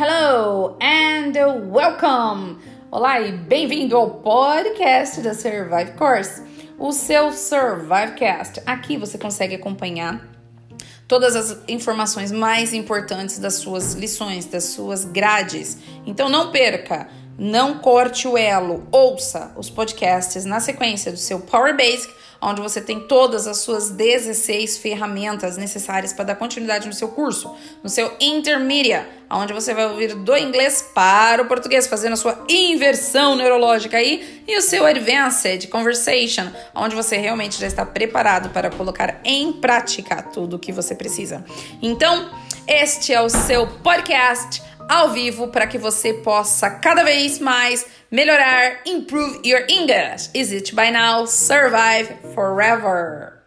Hello and welcome! Olá e bem-vindo ao podcast da Survive Course, o seu Survivecast. Aqui você consegue acompanhar todas as informações mais importantes das suas lições, das suas grades. Então não perca, não corte o elo, ouça os podcasts na sequência do seu Power Basic onde você tem todas as suas 16 ferramentas necessárias para dar continuidade no seu curso, no seu Intermediate, onde você vai ouvir do inglês para o português, fazendo a sua inversão neurológica aí, e o seu Advanced Conversation, onde você realmente já está preparado para colocar em prática tudo o que você precisa. Então, este é o seu podcast ao vivo para que você possa cada vez mais melhorar, improve your English. Is it by now? Survive forever.